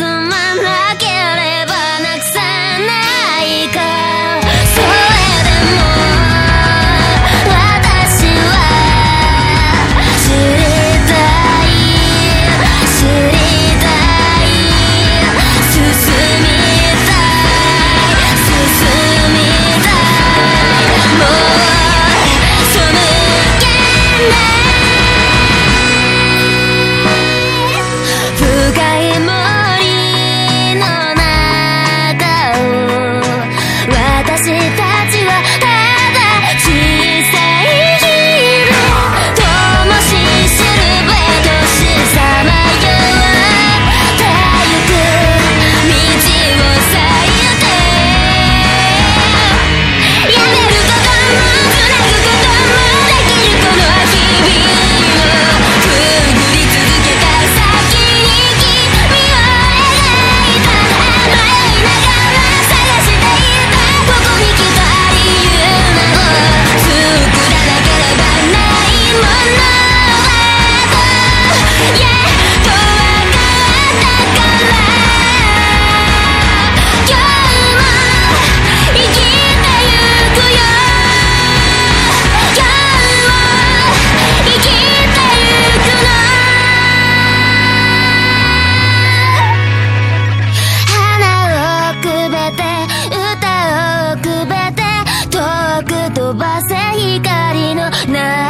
of my life. ばせ光の中